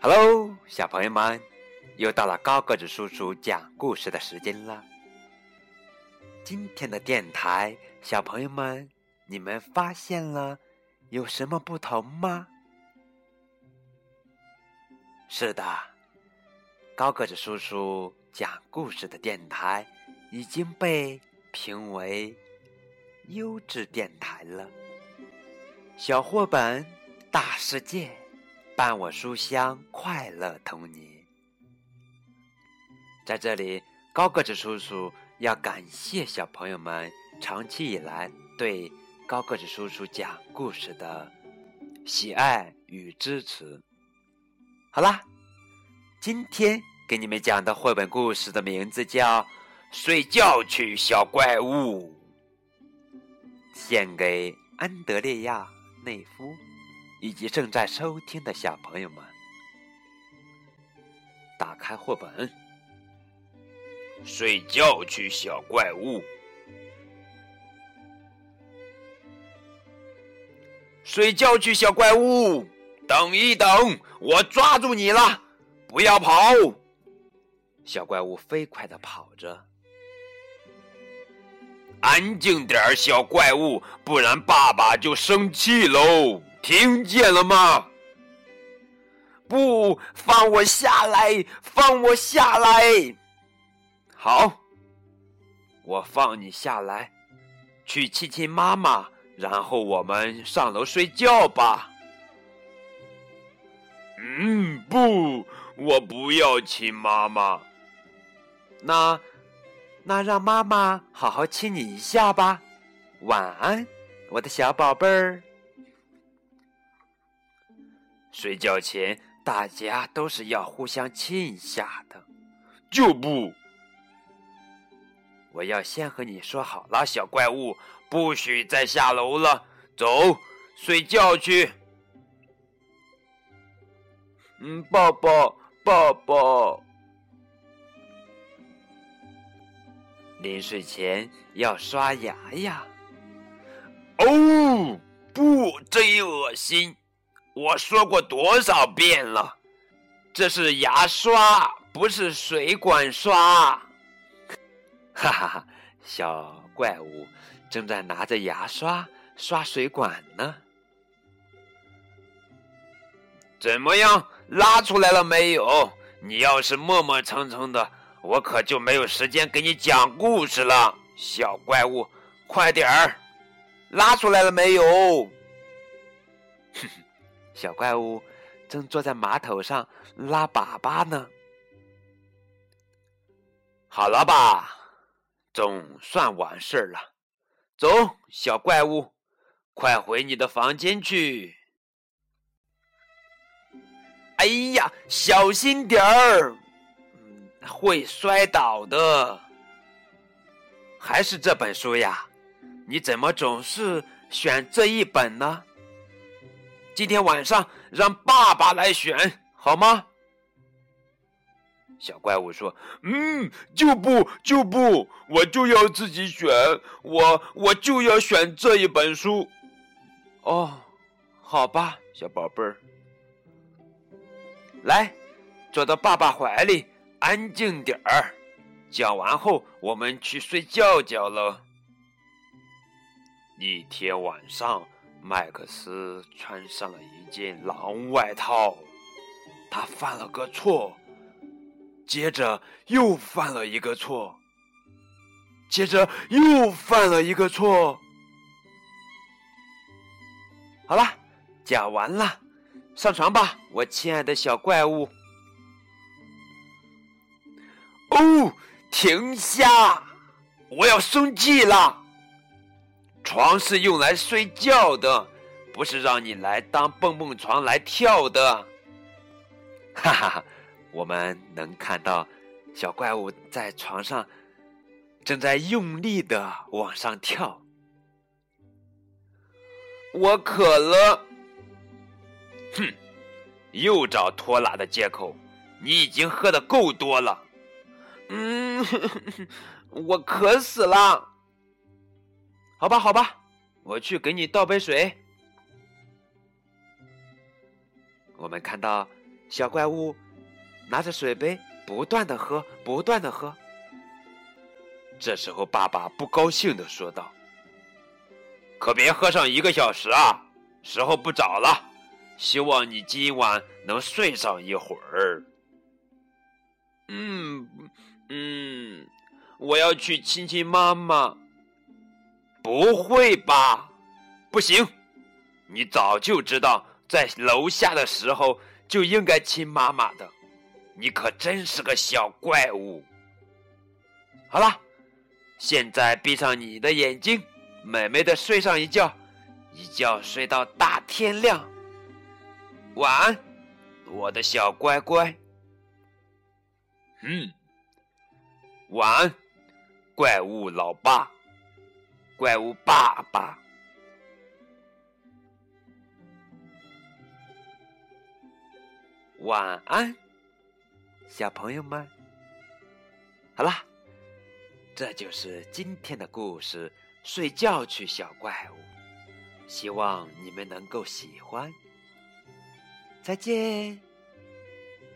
Hello，小朋友们，又到了高个子叔叔讲故事的时间了。今天的电台，小朋友们，你们发现了有什么不同吗？是的，高个子叔叔讲故事的电台已经被评为优质电台了。小绘本大世界。伴我书香，快乐童年。在这里，高个子叔叔要感谢小朋友们长期以来对高个子叔叔讲故事的喜爱与支持。好啦，今天给你们讲的绘本故事的名字叫《睡觉去，小怪物》，献给安德烈亚内夫。以及正在收听的小朋友们，打开绘本，睡觉去，小怪物！睡觉去，小怪物！等一等，我抓住你了！不要跑！小怪物飞快的跑着。安静点小怪物，不然爸爸就生气喽！听见了吗？不放我下来！放我下来！好，我放你下来，去亲亲妈妈，然后我们上楼睡觉吧。嗯，不，我不要亲妈妈。那，那让妈妈好好亲你一下吧。晚安，我的小宝贝儿。睡觉前，大家都是要互相亲一下的。就不，我要先和你说好了，小怪物，不许再下楼了。走，睡觉去。嗯，抱抱，抱抱。临睡前要刷牙呀。哦，不，真恶心。我说过多少遍了，这是牙刷，不是水管刷。哈哈哈，小怪物正在拿着牙刷刷水管呢。怎么样，拉出来了没有？你要是磨磨蹭蹭的，我可就没有时间给你讲故事了。小怪物，快点儿，拉出来了没有？哼哼。小怪物正坐在马桶上拉粑粑呢。好了吧，总算完事儿了。走，小怪物，快回你的房间去。哎呀，小心点儿，会摔倒的。还是这本书呀？你怎么总是选这一本呢？今天晚上让爸爸来选好吗？小怪物说：“嗯，就不就不，我就要自己选，我我就要选这一本书。”哦，好吧，小宝贝儿，来，坐到爸爸怀里，安静点儿。讲完后，我们去睡觉觉了。一天晚上。麦克斯穿上了一件狼外套，他犯了个错，接着又犯了一个错，接着又犯了一个错。好了，讲完了，上床吧，我亲爱的小怪物。哦，停下！我要生气了。床是用来睡觉的，不是让你来当蹦蹦床来跳的。哈 哈哈，我们能看到小怪物在床上正在用力的往上跳。我渴了。哼，又找拖拉的借口。你已经喝的够多了。嗯，我渴死了。好吧，好吧，我去给你倒杯水。我们看到小怪物拿着水杯，不断的喝，不断的喝。这时候，爸爸不高兴的说道：“可别喝上一个小时啊，时候不早了。希望你今晚能睡上一会儿。”嗯嗯，我要去亲亲妈妈。不会吧？不行，你早就知道在楼下的时候就应该亲妈妈的。你可真是个小怪物。好了。现在闭上你的眼睛，美美的睡上一觉，一觉睡到大天亮。晚安，我的小乖乖。嗯，晚安，怪物老爸，怪物爸爸。晚安，小朋友们。好啦。这就是今天的故事，睡觉去，小怪物。希望你们能够喜欢。再见。